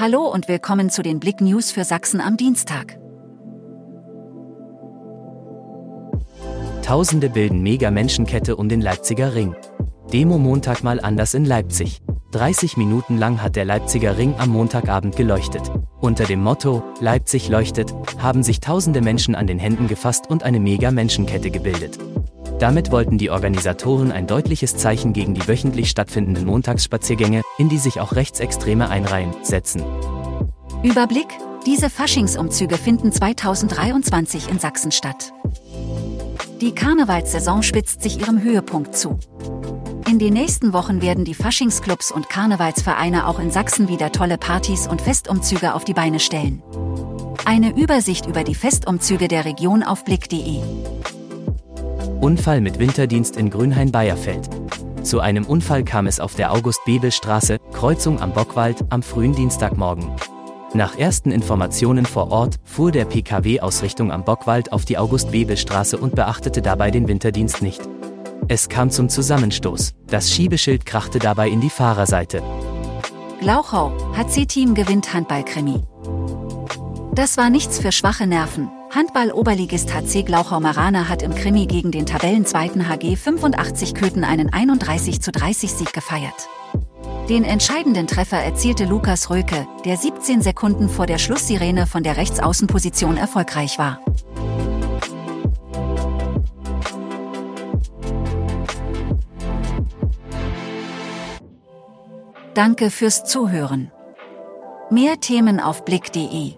Hallo und willkommen zu den Blick News für Sachsen am Dienstag. Tausende bilden Mega-Menschenkette um den Leipziger Ring. Demo Montag mal anders in Leipzig. 30 Minuten lang hat der Leipziger Ring am Montagabend geleuchtet. Unter dem Motto Leipzig leuchtet haben sich tausende Menschen an den Händen gefasst und eine Mega-Menschenkette gebildet. Damit wollten die Organisatoren ein deutliches Zeichen gegen die wöchentlich stattfindenden Montagsspaziergänge, in die sich auch Rechtsextreme einreihen, setzen. Überblick: Diese Faschingsumzüge finden 2023 in Sachsen statt. Die Karnevalssaison spitzt sich ihrem Höhepunkt zu. In den nächsten Wochen werden die Faschingsclubs und Karnevalsvereine auch in Sachsen wieder tolle Partys und Festumzüge auf die Beine stellen. Eine Übersicht über die Festumzüge der Region auf blick.de. Unfall mit Winterdienst in Grünhain-Bayerfeld. Zu einem Unfall kam es auf der August-Bebel-Straße, Kreuzung am Bockwald, am frühen Dienstagmorgen. Nach ersten Informationen vor Ort fuhr der PKW aus Richtung am Bockwald auf die August-Bebel-Straße und beachtete dabei den Winterdienst nicht. Es kam zum Zusammenstoß. Das Schiebeschild krachte dabei in die Fahrerseite. Glauchau, HC-Team gewinnt Handballkrimi. Das war nichts für schwache Nerven. Handball-Oberligist HC Glauchau-Marana hat im Krimi gegen den Tabellenzweiten HG 85 Köthen einen 31 zu 30 Sieg gefeiert. Den entscheidenden Treffer erzielte Lukas Röke, der 17 Sekunden vor der Schlusssirene von der Rechtsaußenposition erfolgreich war. Danke fürs Zuhören. Mehr Themen auf blick.de